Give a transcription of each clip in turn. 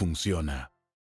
funciona.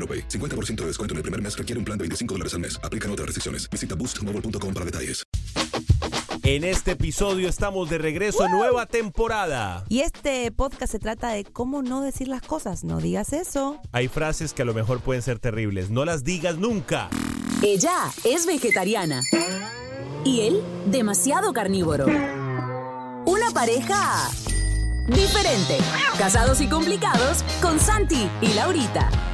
AroPay. 50% de descuento en el primer mes requiere un plan de 25 dólares al mes. Aplican otras restricciones. Visita boostmobile.com para detalles. En este episodio estamos de regreso, nueva temporada. Y este podcast se trata de cómo no decir las cosas. No digas eso. Hay frases que a lo mejor pueden ser terribles, no las digas nunca. Ella es vegetariana. Y él, demasiado carnívoro. Una pareja diferente. Casados y complicados con Santi y Laurita.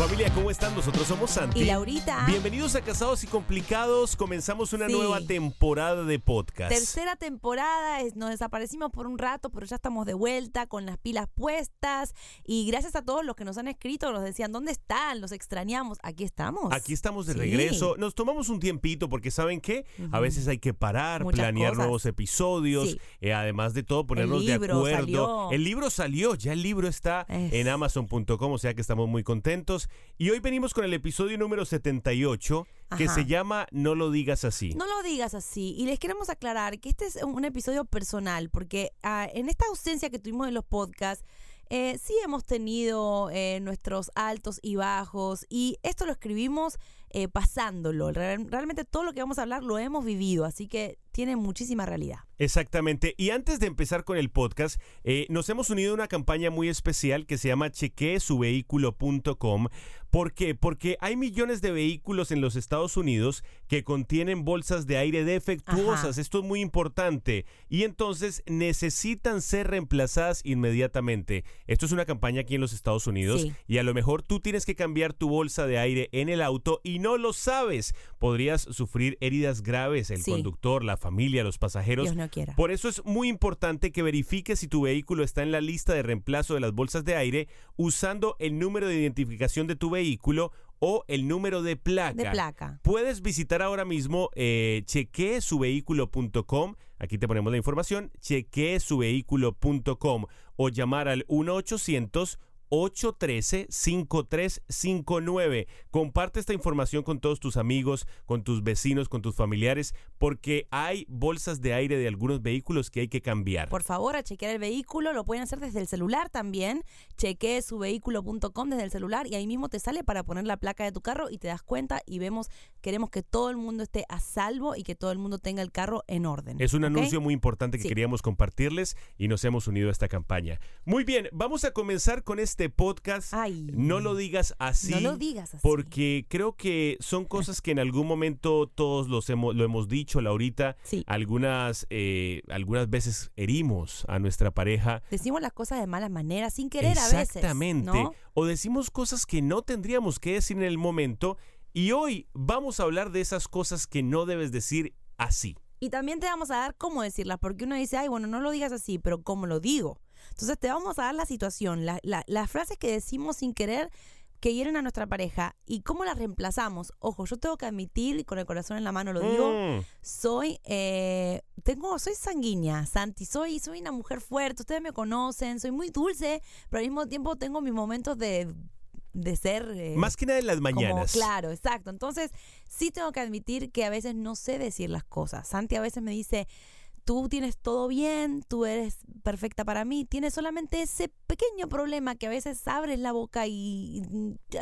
Familia, ¿cómo están? Nosotros somos Santi. Y Laurita. Bienvenidos a Casados y Complicados. Comenzamos una Sí. nueva temporada de podcast. Tercera temporada, nos desaparecimos por un rato, pero ya estamos de vuelta con las pilas puestas. Y gracias a todos los que nos han escrito, nos decían, ¿dónde están? Los extrañamos. Aquí estamos. Aquí estamos de Sí. regreso. Nos tomamos un tiempito porque ¿saben qué? A veces hay que parar, Muchas planear cosas. nuevos episodios, Sí. eh, además de todo ponernos de acuerdo. salió. El libro salió, ya el libro está Es- en amazon.com, o sea que estamos muy contentos. Y hoy venimos con el episodio número 78 que Ajá. se llama No lo digas así. No lo digas así. Y les queremos aclarar que este es un episodio personal, porque ah, en esta ausencia que tuvimos de los podcasts, eh, sí hemos tenido eh, nuestros altos y bajos, y esto lo escribimos eh, pasándolo. Real- realmente todo lo que vamos a hablar lo hemos vivido, así que tiene muchísima realidad. Exactamente. Y antes de empezar con el podcast, eh, nos hemos unido a una campaña muy especial que se llama chequeesuvehículo.com. ¿Por qué? Porque hay millones de vehículos en los Estados Unidos que contienen bolsas de aire defectuosas. Ajá. Esto es muy importante. Y entonces necesitan ser reemplazadas inmediatamente. Esto es una campaña aquí en los Estados Unidos. Sí. Y a lo mejor tú tienes que cambiar tu bolsa de aire en el auto y no lo sabes. Podrías sufrir heridas graves, el Sí. conductor, la familia, los pasajeros. Dios no quiera. Por eso es muy importante que verifiques si tu vehículo está en la lista de reemplazo de las bolsas de aire usando el número de identificación de tu vehículo o el número de placa. De placa. Puedes visitar ahora mismo eh, chequeesuvehículo.com. Aquí te ponemos la información, chequeesuvehículo.com o llamar al 1 800 813-5359. Comparte esta información con todos tus amigos, con tus vecinos, con tus familiares, porque hay bolsas de aire de algunos vehículos que hay que cambiar. Por favor, a chequear el vehículo, lo pueden hacer desde el celular también. Chequee suvehículo.com desde el celular y ahí mismo te sale para poner la placa de tu carro y te das cuenta y vemos, queremos que todo el mundo esté a salvo y que todo el mundo tenga el carro en orden. Es un anuncio muy importante que Sí. queríamos compartirles y nos hemos unido a esta campaña. Muy bien, vamos a comenzar con este podcast. Ay. No lo digas así. No lo digas así. Porque creo que son cosas que en algún momento todos los hemos, lo hemos dicho, Laurita. Sí. Algunas, eh, algunas veces herimos a nuestra pareja. Decimos las cosas de malas maneras, sin querer a veces. Exactamente. ¿no? O decimos cosas que no tendríamos que decir en el momento Y hoy vamos a hablar de esas cosas que no debes decir así. Y también te vamos a dar cómo decirlas, porque uno dice, ay, bueno, no lo digas así, pero ¿cómo lo digo? Entonces te vamos a dar la situación, la- la- las frases que decimos sin querer que hieren a nuestra pareja y cómo las reemplazamos. Ojo, yo tengo que admitir, y con el corazón en la mano lo digo, Mm. soy, eh, tengo, soy sanguínea, Santi, soy, soy una mujer fuerte, ustedes me conocen, soy muy dulce, pero al mismo tiempo tengo mis momentos de, de ser... eh, Más que nada en las como- mañanas. claro, exacto. Entonces, sí tengo que admitir que a veces no sé decir las cosas. Santi a veces me dice, tú tienes todo bien, tú eres perfecta para mí, tienes solamente ese pequeño problema que a veces abres la boca y...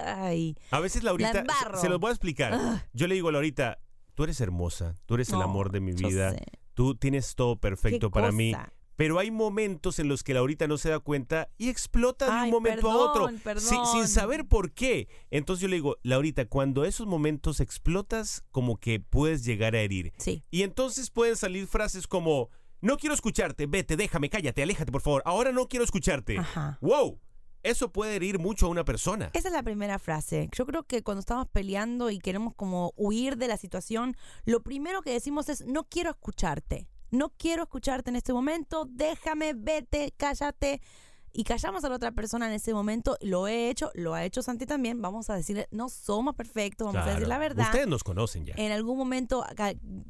ay, A veces Laurita, La se, se los voy a explicar. Ah. Yo le digo a Laurita, tú eres hermosa, tú eres el amor de mi vida, tú tienes todo perfecto para mí. Pero hay momentos en los que Laurita no se da cuenta y explota de Ay, un momento a otro perdón, sin- sin saber por qué. Entonces yo le digo, Laurita, cuando esos momentos explotas, como que puedes llegar a herir. Sí. Y entonces pueden salir frases como, no quiero escucharte, vete, déjame, cállate, aléjate, por favor. Ahora no quiero escucharte. Ajá. ¡Wow! Eso puede herir mucho a una persona. Esa es la primera frase. Yo creo que cuando estamos peleando y queremos como huir de la situación, lo primero que decimos es no quiero escucharte. No quiero escucharte en este momento, déjame, vete, cállate. Y callamos a la otra persona en ese momento. Lo he hecho, lo ha hecho Santi también. Vamos a decirle, no somos perfectos, vamos a decir la verdad. Ustedes nos conocen ya. En algún momento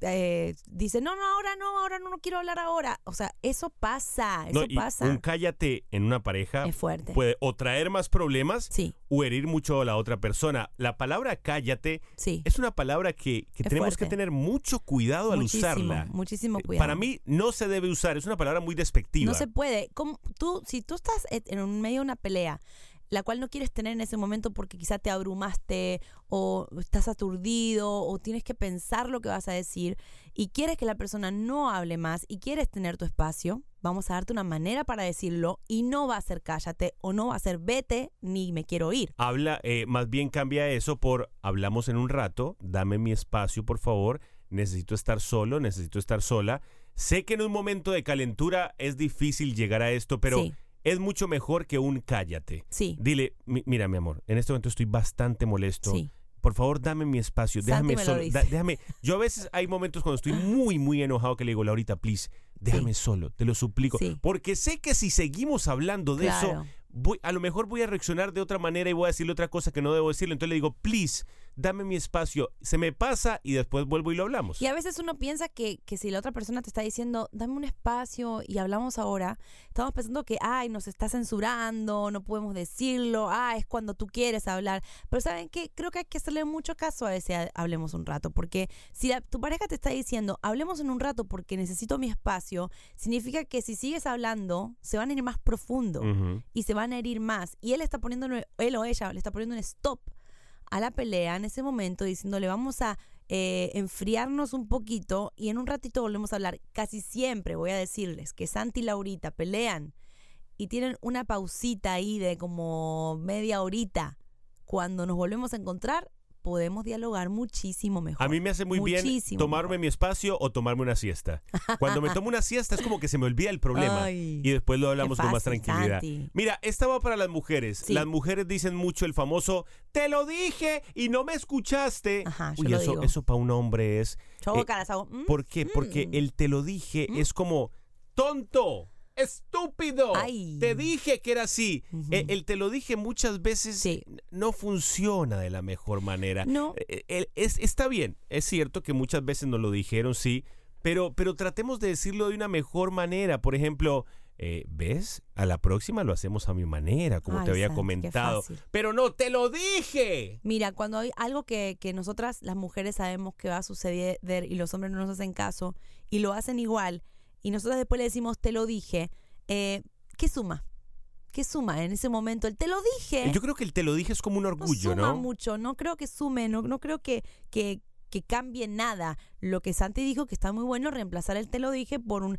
eh, dice, no, no, ahora no, ahora no, no quiero hablar ahora. O sea, eso pasa, eso No, y pasa. un cállate en una pareja Es fuerte. puede o traer más problemas Sí, o herir mucho a la otra persona. La palabra cállate sí. es una palabra que, tenemos que tener mucho cuidado al muchísimo, usarla. muchísimo Eh, cuidado. Para mí no se debe usar, es una palabra muy despectiva. No se puede. ¿Cómo- tú, si tú estás en- en un medio de una pelea, la cual no quieres tener en ese momento porque quizá te abrumaste o estás aturdido o tienes que pensar lo que vas a decir y quieres que la persona no hable más y quieres tener tu espacio, vamos a darte una manera para decirlo y no va a ser cállate o no va a ser vete ni me quiero ir. Habla, eh, más bien cambia eso por hablamos en un rato, dame mi espacio, por favor, necesito estar solo, necesito estar sola. Sé que en un momento de calentura es difícil llegar a esto, pero Sí. Es mucho mejor que un cállate. Sí, Dile, "Mi- mira, mi amor, en este momento estoy bastante molesto. sí. Por favor, dame mi espacio, déjame me lo solo. da- déjame. Yo a veces hay momentos cuando estoy muy, muy enojado que le digo, Laurita, please, déjame solo, te lo suplico. Sí. Porque sé que si seguimos hablando de eso, voy, a lo mejor voy a reaccionar de otra manera y voy a decirle otra cosa que no debo decirle. Entonces le digo, please, dame mi espacio. Se me pasa y después vuelvo y lo hablamos. Y a veces uno piensa que, que si la otra persona te está diciendo, dame un espacio y hablamos ahora, estamos pensando que, ay, nos está censurando, no podemos decirlo, ah, es cuando tú quieres hablar. Pero ¿saben qué? Creo que hay que hacerle mucho caso a ese hablemos un rato, porque si la- tu pareja te está diciendo, hablemos en un rato porque necesito mi espacio, significa que si sigues hablando, se van a ir más profundo y se van a herir más. Y él está poniendo, él o ella le está poniendo un stop a la pelea en ese momento, diciéndole vamos a eh, enfriarnos un poquito y en un ratito volvemos a hablar. Casi siempre voy a decirles que Santi y Laurita pelean y tienen una pausita ahí de como media horita. Cuando nos volvemos a encontrar, podemos dialogar muchísimo mejor. A mí me hace muy bien tomarme mejor. mi espacio o tomarme una siesta. Cuando me tomo una siesta es como que se me olvida el problema Ay, y después lo hablamos con más tranquilidad. Santi. Mira, esta va para las mujeres. Sí. Las mujeres dicen mucho el famoso, te lo dije y no me escuchaste. Ajá, yo Uy, lo eso, digo. eso para un hombre es... Yo hago eh, caras, hago, "Mm". ¿Por qué? Porque Mm. el te lo dije es como tonto, estúpido. Ay. Te dije que era así. Eh, el te lo dije muchas veces Sí. no funciona de la mejor manera. No. Eh, eh, es, está bien, es cierto que muchas veces nos lo dijeron, sí, pero, pero tratemos de decirlo de una mejor manera. Por ejemplo, eh, ¿ves? A la próxima lo hacemos a mi manera, como Ay, te había Santi, comentado. Pero no, te lo dije. Mira, cuando hay algo que, que nosotras las mujeres sabemos que va a suceder y los hombres no nos hacen caso y lo hacen igual y nosotras después le decimos te lo dije, eh, ¿qué suma? ¿Qué suma en ese momento? El te lo dije. Yo creo que el te lo dije es como un no orgullo, suma ¿no? mucho, no creo que sume, no, no creo que, que, que cambie nada. Lo que Santi dijo que está muy bueno reemplazar el te lo dije por un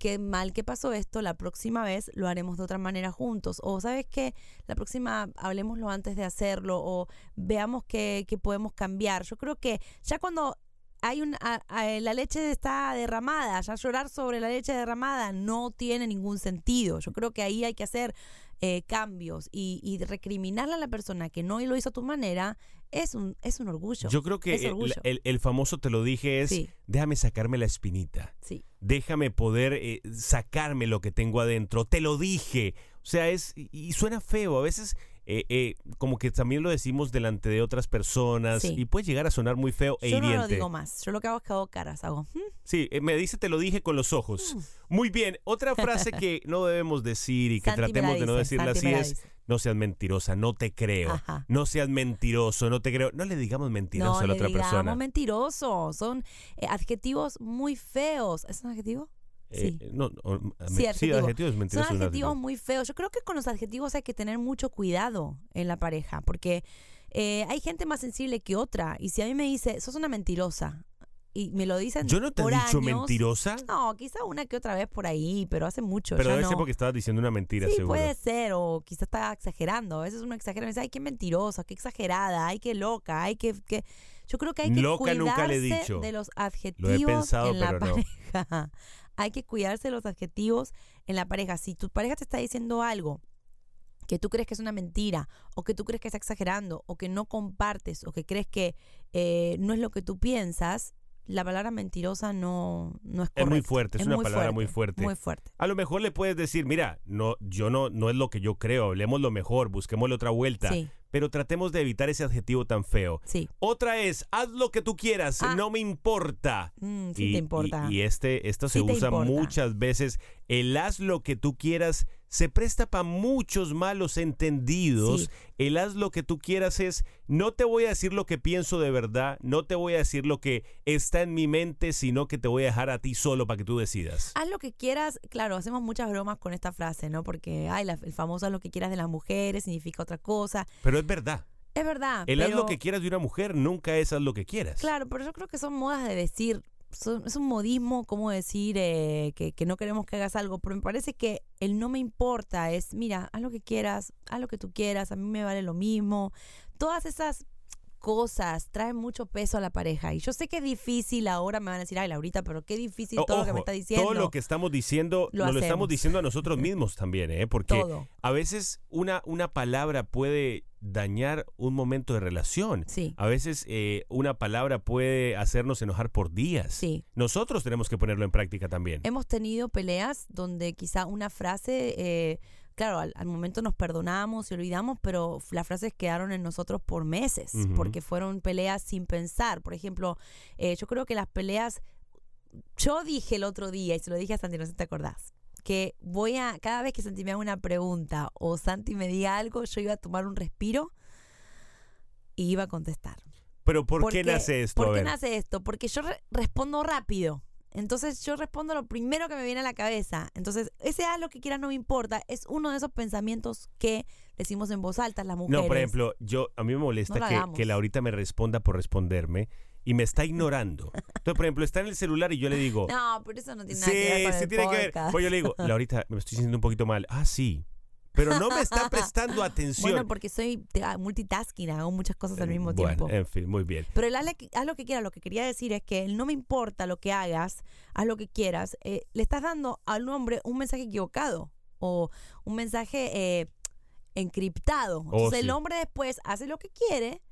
qué mal que pasó esto, la próxima vez lo haremos de otra manera juntos. O sabes qué, la próxima hablemoslo antes de hacerlo o veamos qué, qué podemos cambiar. Yo creo que ya cuando hay un, a- a- la leche está derramada, ya llorar sobre la leche derramada no tiene ningún sentido. Yo creo que ahí hay que hacer eh, cambios y, y recriminarle a la persona que no lo hizo a tu manera, es un, es un orgullo. Yo creo que el, el- el famoso te lo dije es, Sí. déjame sacarme la espinita. Sí. Déjame poder eh, sacarme lo que tengo adentro. Te lo dije. O sea, es. Y suena feo. A veces, eh, eh, como que también lo decimos delante de otras personas. Sí. Y puede llegar a sonar muy feo e Yo no hiriente. lo digo más. Yo lo que hago es que hago caras. Hago. "Hmm". Sí, eh, me dice te lo dije con los ojos. Muy bien. Otra frase que no debemos decir y que Santi tratemos de no decirla Santi así es. No seas mentirosa, no te creo. Ajá. No seas mentiroso, no te creo. No le digamos mentiroso No a la le otra digamos persona. mentiroso. Son eh, adjetivos muy feos. ¿Es un adjetivo? Eh, sí. no, no, Sí, sí, adjetivo. adjetivo es mentiroso. Son adjetivos adjetivo. muy feos. Yo creo que con los adjetivos hay que tener mucho cuidado en la pareja, porque eh, hay gente más sensible que otra. Y si a mí me dice, sos una mentirosa, y me lo dicen Yo no te he por dicho años, mentirosa, No, quizá una que otra vez por ahí, pero hace mucho. pero ya debe no. ser porque estabas diciendo una mentira, Sí, seguro. puede ser, o quizá está exagerando. A veces uno exagera y dice, ay, qué mentirosa, qué exagerada, ay, qué loca, ay, qué... qué-". Yo creo que hay que Loca nunca le he cuidarse dicho. de los adjetivos pensado, en la pero no. Hay que cuidarse de los adjetivos en la pareja. Si tu pareja te está diciendo algo que tú crees que es una mentira, o que tú crees que está exagerando, o que no compartes, o que crees que eh, no es lo que tú piensas, la palabra mentirosa no, no es Es correcta. muy fuerte, es una palabra muy fuerte. Muy fuerte. A lo mejor le puedes decir, mira, no, yo no, no es lo que yo creo, hablemos lo mejor, busquémosle otra vuelta, Sí, pero tratemos de evitar ese adjetivo tan feo. sí. Otra es, haz lo que tú quieras, Ah. no me importa. Mm, sí y, te importa. y- y este, esto se Sí usa muchas veces. El haz lo que tú quieras se presta para muchos malos entendidos. Sí. El haz lo que tú quieras es, no te voy a decir lo que pienso de verdad, no te voy a decir lo que está en mi mente, sino que te voy a dejar a ti solo para que tú decidas. Haz lo que quieras, claro, hacemos muchas bromas con esta frase, ¿no? Porque, ay, la- el famoso haz lo que quieras de las mujeres significa otra cosa. Pero es verdad. Es verdad. El haz lo que quieras de una mujer nunca es haz lo que quieras. Claro, pero yo creo que son modas de decir, es un modismo, como decir eh, que, que no queremos que hagas algo, pero me parece que el no me importa es, mira, haz lo que quieras, haz lo que tú quieras, a mí me vale lo mismo. Todas esas cosas traen mucho peso a la pareja. Y yo sé que es difícil, ahora me van a decir, ay, Laurita, pero qué difícil todo lo que me está diciendo. Todo lo que estamos diciendo, Lo nos lo estamos diciendo a nosotros mismos también, ¿eh? Porque Todo. a veces una, una palabra puede dañar un momento de relación. Sí. A veces eh, una palabra puede hacernos enojar por días. Sí. Nosotros tenemos que ponerlo en práctica también. Hemos tenido peleas donde quizá una frase, eh, claro, al, al momento nos perdonamos y olvidamos, pero las frases quedaron en nosotros por meses, porque fueron peleas sin pensar. Por ejemplo, eh, yo creo que las peleas, yo dije el otro día, y se lo dije a Santi, no sé si te acordás, que voy a, cada vez que Santi me haga una pregunta o Santi me diga algo, yo iba a tomar un respiro y iba a contestar. Pero ¿por, qué qué- nace esto? ¿Por qué nace esto? Porque yo re- respondo rápido. Entonces yo respondo lo primero que me viene a la cabeza. Entonces, ese haz lo que quieras no me importa. Es uno de esos pensamientos que decimos en voz alta las mujeres. No, por ejemplo, yo a mí me molesta No que, que Laurita me responda por responderme y me está ignorando. Entonces, por ejemplo, está en el celular y yo le digo, No, pero eso no tiene nada sí, que ver con sí el tiene que ver. Pues yo le digo, Laurita, me estoy sintiendo un poquito mal. Ah, sí. Pero no me está prestando atención. Bueno, porque soy ah, multitasking, hago muchas cosas al mismo Bueno, tiempo. en fin, muy bien. Pero el haz, haz lo que quieras, lo que quería decir es que el no me importa lo que hagas, haz lo que quieras, eh, le estás dando al hombre un mensaje equivocado o un mensaje eh, encriptado. Entonces el Oh, sí. hombre después hace lo que quiere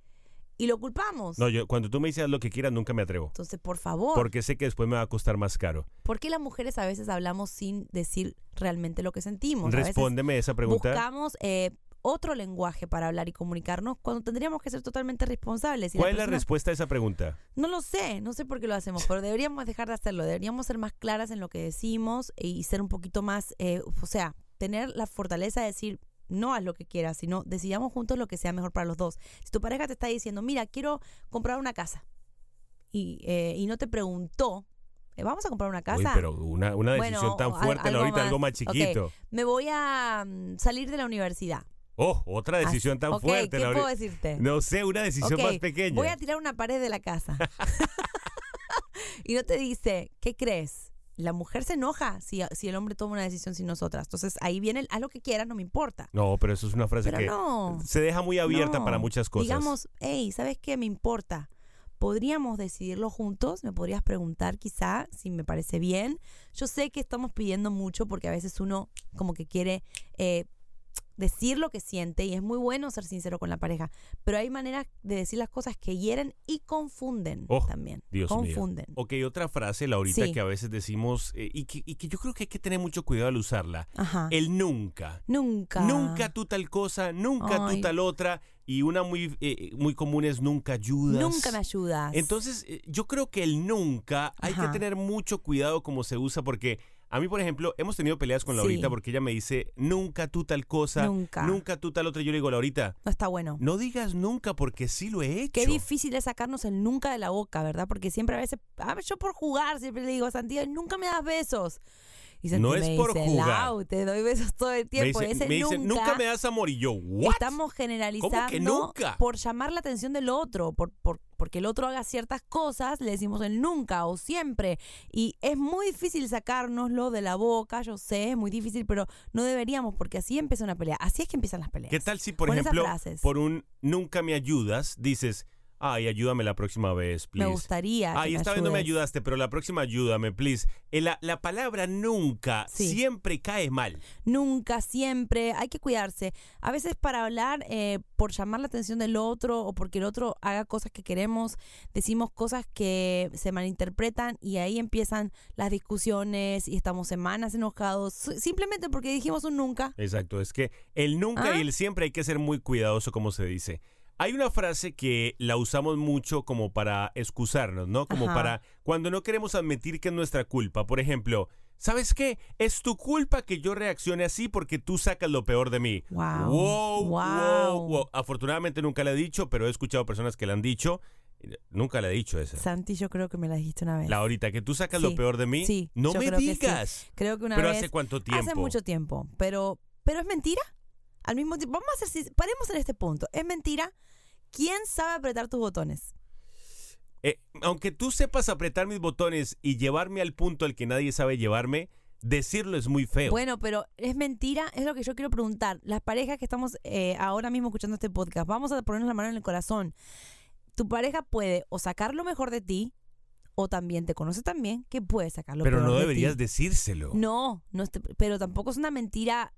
y lo culpamos. No, yo cuando tú me dices lo que quieras, nunca me atrevo. Entonces, por favor, Porque sé que después me va a costar más caro. ¿por qué las mujeres a veces hablamos sin decir realmente lo que sentimos? Respóndeme esa pregunta. buscamos eh, otro lenguaje para hablar y comunicarnos cuando tendríamos que ser totalmente responsables. Y la ¿Cuál es la respuesta a esa pregunta? No lo sé, no sé por qué lo hacemos, pero deberíamos dejar de hacerlo. Deberíamos ser más claras en lo que decimos y ser un poquito más, eh, o sea, tener la fortaleza de decir, no haz lo que quieras, sino decidamos juntos lo que sea mejor para los dos. Si tu pareja te está diciendo, mira, quiero comprar una casa y, eh, y no te preguntó, eh, vamos a comprar una Uy, casa. pero una, una decisión Bueno, tan al- fuerte, algo Laurita, algo más. más Ok. chiquito. Me voy a mm, salir de la universidad. Oh, otra decisión Así- tan ok, fuerte, ¿Qué Laurita. puedo decirte? No sé, una decisión más pequeña. Voy a tirar una pared de la casa. y no te dice, ¿qué crees? La mujer se enoja si, si el hombre toma una decisión sin nosotras. Entonces ahí viene el haz lo que quieras, no me importa. No, pero eso es una frase Pero que no. se deja muy abierta No. para muchas cosas. Digamos, hey, ¿sabes qué? Me importa. Podríamos decidirlo juntos. Me podrías preguntar quizá si me parece bien. Yo sé que estamos pidiendo mucho porque a veces uno como que quiere eh, decir lo que siente y es muy bueno ser sincero con la pareja, pero hay maneras de decir las cosas que hieren y confunden Oh, también. Dios mío. confunden. Ok, otra frase, Laurita, Sí. que a veces decimos eh, y, que, y que yo creo que hay que tener mucho cuidado al usarla. Ajá. El nunca. nunca. Nunca tú tal cosa, nunca Ay. tú tal otra. Y una muy, eh, muy común es nunca ayudas. Nunca me ayudas. Entonces, eh, yo creo que el nunca hay que tener mucho cuidado como se usa porque a mí, por ejemplo, hemos tenido peleas con Laurita Sí. porque ella me dice nunca tú tal cosa, Nunca. tú tal otra. Yo le digo, Laurita, no está bueno. no digas nunca porque sí lo he hecho. Qué difícil es sacarnos el nunca de la boca, ¿verdad? Porque siempre a veces, a ver, yo por jugar siempre le digo, Santiago, nunca me das besos. Y No me es por dice, jugar. Lau, te doy besos todo el me tiempo. dice, Ese me nunca, nunca me das amor. Y yo, ¿what? Estamos generalizando nunca? por llamar la atención del otro, por, por, porque el otro haga ciertas cosas, le decimos el nunca o siempre. Y es muy difícil sacárnoslo de la boca, yo sé, es muy difícil, pero no deberíamos, porque así empieza una pelea. Así es que empiezan las peleas. ¿Qué tal si, por ejemplo, por un nunca me ayudas, dices, ay, ayúdame la próxima vez, please? Me gustaría. que Ay, me esta vez no me ayudaste, pero la próxima ayúdame, please. Eh, La, la palabra nunca Sí. siempre cae mal. Nunca, siempre, hay que cuidarse. A veces para hablar, eh, por llamar la atención del otro o porque el otro haga cosas que queremos, decimos cosas que se malinterpretan y ahí empiezan las discusiones y estamos semanas enojados, simplemente porque dijimos un nunca. Exacto, es que el nunca Ah. y el siempre hay que ser muy cuidadoso, como se dice. Hay una frase que la usamos mucho como para excusarnos, ¿no? Como Ajá. para cuando no queremos admitir que es nuestra culpa. Por ejemplo, ¿sabes qué? Es tu culpa que yo reaccione así porque tú sacas lo peor de mí. Wow. Wow, wow, Wow. Afortunadamente nunca le he dicho, pero he escuchado personas que le han dicho. Nunca le he dicho esa. Santi, yo creo que me la dijiste una vez. La ahorita que tú sacas lo Sí, peor de mí. sí, no me creo que sí. digas. Creo que una Pero vez. hace cuánto tiempo. Hace mucho tiempo, pero, pero es mentira. Al mismo tiempo, vamos a hacer, paremos en este punto. Es mentira. ¿Quién sabe apretar tus botones? Eh, aunque tú sepas apretar mis botones y llevarme al punto al que nadie sabe llevarme, decirlo es muy feo. Bueno, pero es mentira, es lo que yo quiero preguntar. Las parejas que estamos eh, ahora mismo escuchando este podcast, vamos a ponernos la mano en el corazón. Tu pareja puede o sacar lo mejor de ti, o también te conoce también que puede sacar lo pero peor no de deberías ti. decírselo. No, no pero tampoco es una mentira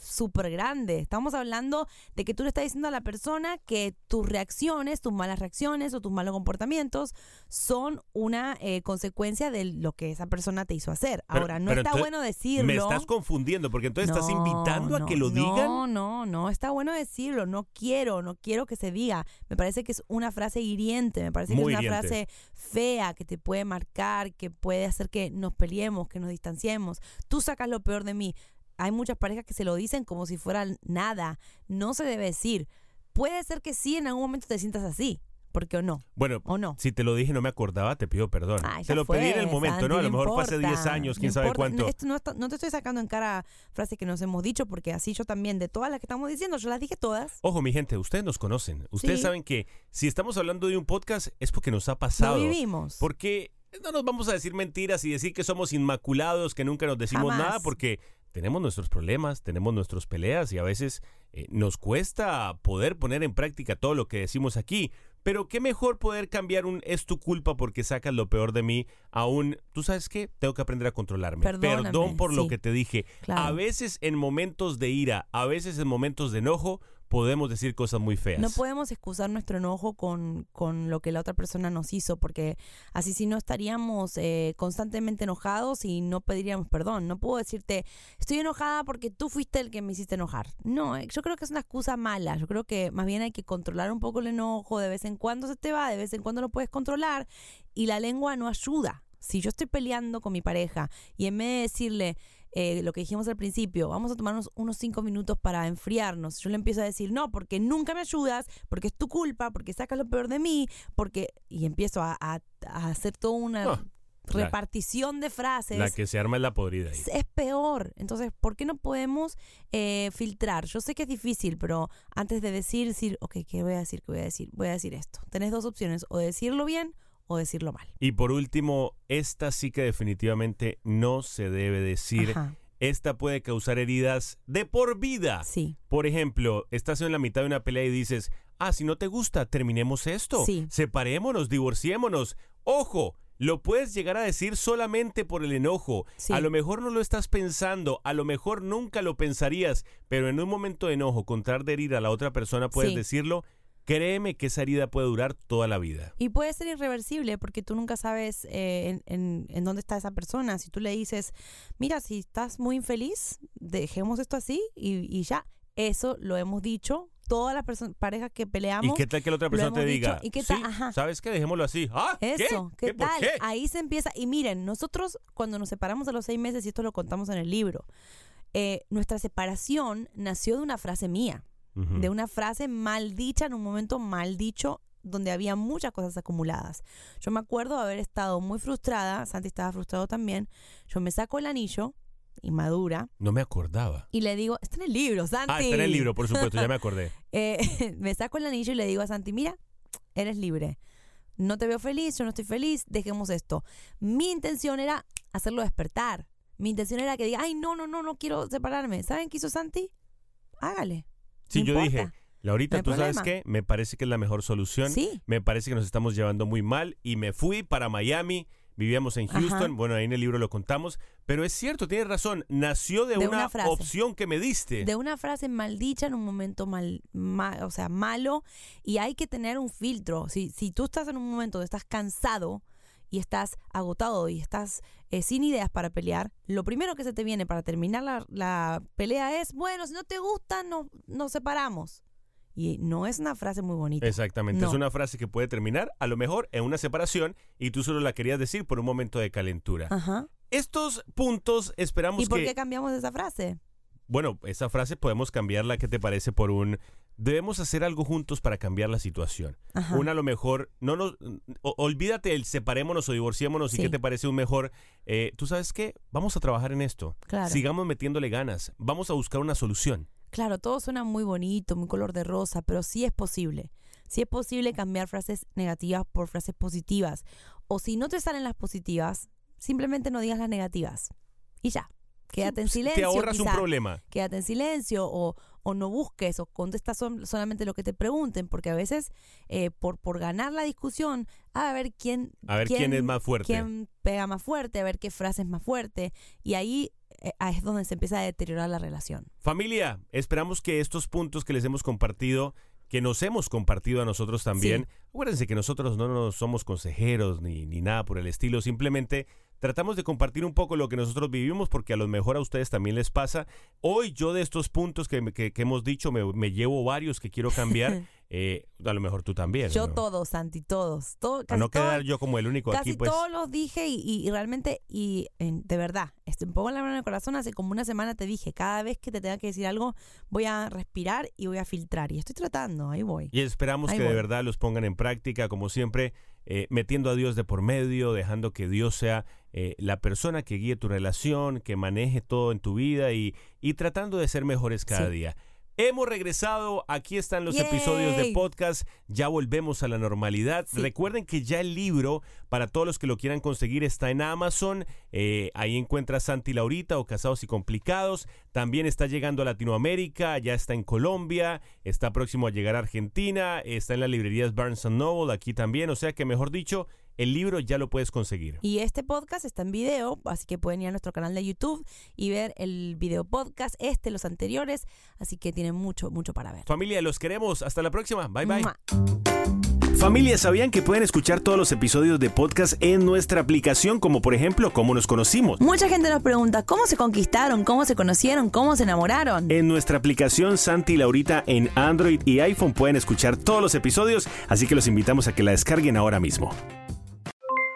súper grande. Estamos hablando de que tú le estás diciendo a la persona que tus reacciones, tus malas reacciones o tus malos comportamientos son una eh, consecuencia de lo que esa persona te hizo hacer. Pero- Ahora, no está entonces bueno decirlo. Me estás confundiendo porque entonces estás No, invitando a no, que lo digan. No, no, no, está bueno decirlo. No quiero, no quiero que se diga. Me parece que es una frase hiriente, me parece Muy que es una hiriente. frase fea que te puede marcar, que puede hacer que nos peleemos, que nos distanciemos. Tú sacas lo peor de mí. Hay muchas parejas que se lo dicen como si fuera nada. No se debe decir. Puede ser que sí en algún momento te sientas así, porque o no. Bueno, ¿O no? si te lo dije no me acordaba, te pido perdón. Ay, te lo fue, pedí en el momento, Santi, ¿no? A lo mejor fue hace importa, 10 años, quién sabe cuánto. Esto no, está- no te estoy sacando en cara frases que nos hemos dicho, porque así yo también, de todas las que estamos diciendo, yo las dije todas. Ojo, mi gente, ustedes nos conocen. Ustedes Sí. saben que si estamos hablando de un podcast es porque nos ha Lo pasado. vivimos. Porque no nos vamos a decir mentiras y decir que somos inmaculados, que nunca nos decimos Jamás. nada, porque tenemos nuestros problemas, tenemos nuestras peleas y a veces eh, nos cuesta poder poner en práctica todo lo que decimos aquí. Pero qué mejor poder cambiar un es tu culpa porque sacas lo peor de mí a un, tú sabes qué, tengo que aprender a controlarme. Perdóname, Perdón por lo que te dije. Claro. A veces en momentos de ira, a veces en momentos de enojo, podemos decir cosas muy feas. No podemos excusar nuestro enojo con, con lo que la otra persona nos hizo, porque así si no estaríamos eh, constantemente enojados y no pediríamos perdón. No puedo decirte, estoy enojada porque tú fuiste el que me hiciste enojar. No, eh, yo creo que es una excusa mala. Yo creo que más bien hay que controlar un poco el enojo. De vez en cuando se te va, de vez en cuando lo puedes controlar. Y la lengua no ayuda. Si yo estoy peleando con mi pareja y en vez de decirle, eh, lo que dijimos al principio, vamos a tomarnos unos cinco minutos para enfriarnos. Yo le empiezo a decir, no, porque nunca me ayudas, porque es tu culpa, porque sacas lo peor de mí, porque... Y empiezo a, a- a hacer toda una Ah, la- repartición de frases. La que se arma es la podrida ahí. Es peor. Entonces, ¿por qué no podemos eh, filtrar? Yo sé que es difícil, pero antes de decir, decir, ok, ¿qué voy a decir? ¿Qué voy a decir? Voy a decir esto. Tenés dos opciones, o decirlo bien o decirlo mal. Y por último, esta sí que definitivamente no se debe decir. Ajá, Esta puede causar heridas de por vida. sí. Por ejemplo, estás en la mitad de una pelea y dices, ah, si no te gusta, terminemos esto. Sí. Separémonos, divorciémonos. Ojo, lo puedes llegar a decir solamente por el enojo. Sí. A lo mejor no lo estás pensando, a lo mejor nunca lo pensarías, pero en un momento de enojo, con tal de herir a la otra persona, puedes Sí. decirlo. Créeme que esa herida puede durar toda la vida. Y puede ser irreversible porque tú nunca sabes eh, en, en- en dónde está esa persona. Si tú le dices, mira, si estás muy infeliz, dejemos esto así y, y ya. Eso lo hemos dicho. Todas las parejas que peleamos. ¿Y qué tal que la otra persona te diga? ¿y qué tal? "Sí, Ajá. ¿Sabes qué? Dejémoslo así. ¿Ah? Eso, ¿qué, ¿Qué? ¿Por tal? qué? Ahí se empieza. Y miren, nosotros cuando nos separamos a los seis meses, y esto lo contamos en el libro, eh, nuestra separación nació de una frase mía, De una frase mal dicha en un momento mal dicho donde había muchas cosas acumuladas. Yo me acuerdo de haber estado muy frustrada, Santi estaba frustrado también. Yo me saco el anillo, inmadura, No me acordaba. y le digo, está en el libro, Santi. Ah, está en el libro, por supuesto, ya me acordé. Eh, me saco el anillo y le digo a Santi, mira, eres libre. No te veo feliz, yo no estoy feliz, dejemos esto. Mi intención era hacerlo despertar. Mi intención era que diga, ay, no, no, no, no quiero separarme. ¿Saben qué hizo Santi? Hágale. Sí, No yo dije. Laurita, No ¿tú sabes qué? Me parece que es la mejor solución. Sí. Me parece que nos estamos llevando muy mal y me fui para Miami. Vivíamos en Ajá. Houston, bueno, ahí en el libro lo contamos, pero es cierto, tienes razón, nació de, De una, opción que me diste. De una frase maldicha en un momento mal, ma- o sea, malo, y hay que tener un filtro. Si, si tú estás en un momento donde estás cansado y estás agotado y estás eh, sin ideas para pelear, lo primero que se te viene para terminar la, la pelea es, bueno, si no te gusta, no, nos separamos. Y no es una frase muy bonita. Exactamente, No. es una frase que puede terminar a lo mejor en una separación y tú solo la querías decir por un momento de calentura. Ajá. Estos puntos esperamos ¿Y por que... qué cambiamos esa frase? Bueno, esa frase podemos cambiarla, ¿qué te parece? Por un... Debemos hacer algo juntos para cambiar la situación. Ajá. Una a lo mejor, no nos, o- olvídate el separémonos o divorciémonos y qué te parece un mejor, eh, tú sabes qué, vamos a trabajar en esto. Claro. Sigamos metiéndole ganas, vamos a buscar una solución. Claro, todo suena muy bonito, muy color de rosa, pero sí es posible. Sí es posible cambiar frases negativas por frases positivas. O si no te salen las positivas, simplemente no digas las negativas. Y ya. Quédate en silencio. Te ahorras un problema. Quédate en silencio o, o no busques o contesta sol- solamente lo que te pregunten, porque a veces eh, por, por ganar la discusión, a ver quién, A ver quién, es más fuerte. quién pega más fuerte, a ver qué frase es más fuerte. Y ahí eh, es donde se empieza a deteriorar la relación. Familia, esperamos que estos puntos que les hemos compartido, que nos hemos compartido a nosotros también, acuérdense que nosotros no nos somos consejeros ni, ni nada por el estilo, simplemente tratamos de compartir un poco lo que nosotros vivimos porque a lo mejor a ustedes también les pasa. Hoy yo de estos puntos que, que- que hemos dicho me, me llevo varios que quiero cambiar, eh, a lo mejor tú también. Yo ¿no? todos, Santi, todos. todo- A no quedar todo- yo como el único Casi aquí, pues. todos los dije y, y- y realmente, y en- de verdad, este, me pongo la mano en el corazón, hace como una semana te dije, cada vez que te tenga que decir algo, voy a respirar y voy a filtrar. Y estoy tratando, ahí voy. Y esperamos Ahí que de verdad los pongan en práctica, como siempre, eh, metiendo a Dios de por medio, dejando que Dios sea eh, la persona que guíe tu relación, que maneje todo en tu vida y, y tratando de ser mejores cada Sí. día. Hemos regresado, aquí están los Yay. episodios de podcast, ya volvemos a la normalidad. Sí. Recuerden que ya el libro, para todos los que lo quieran conseguir, está en Amazon. Eh, ahí encuentras Santi y Laurita o Casados y Complicados. También está llegando a Latinoamérica, ya está en Colombia, está próximo a llegar a Argentina, está en las librerías Barnes Noble aquí también. O sea que, mejor dicho, el libro ya lo puedes conseguir. Y este podcast está en video, así que pueden ir a nuestro canal de YouTube y ver el video podcast, este, los anteriores, así que tienen mucho, mucho para ver. Familia, los queremos. Hasta la próxima. Bye bye. Mua. Familia, ¿sabían que pueden escuchar todos los episodios de podcast en nuestra aplicación, como por ejemplo, cómo nos conocimos? Mucha gente nos pregunta cómo se conquistaron, cómo se conocieron, cómo se enamoraron. En nuestra aplicación Santi y Laurita en Android y iPhone pueden escuchar todos los episodios, así que los invitamos a que la descarguen ahora mismo.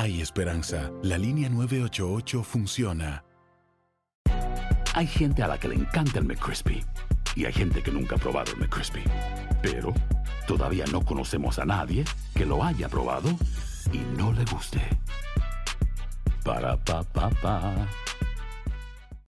Hay esperanza. La línea 988 funciona. Hay gente a la que le encanta el McCrispy y hay gente que nunca ha probado el McCrispy. Pero todavía no conocemos a nadie que lo haya probado y no le guste. Para pa pa pa.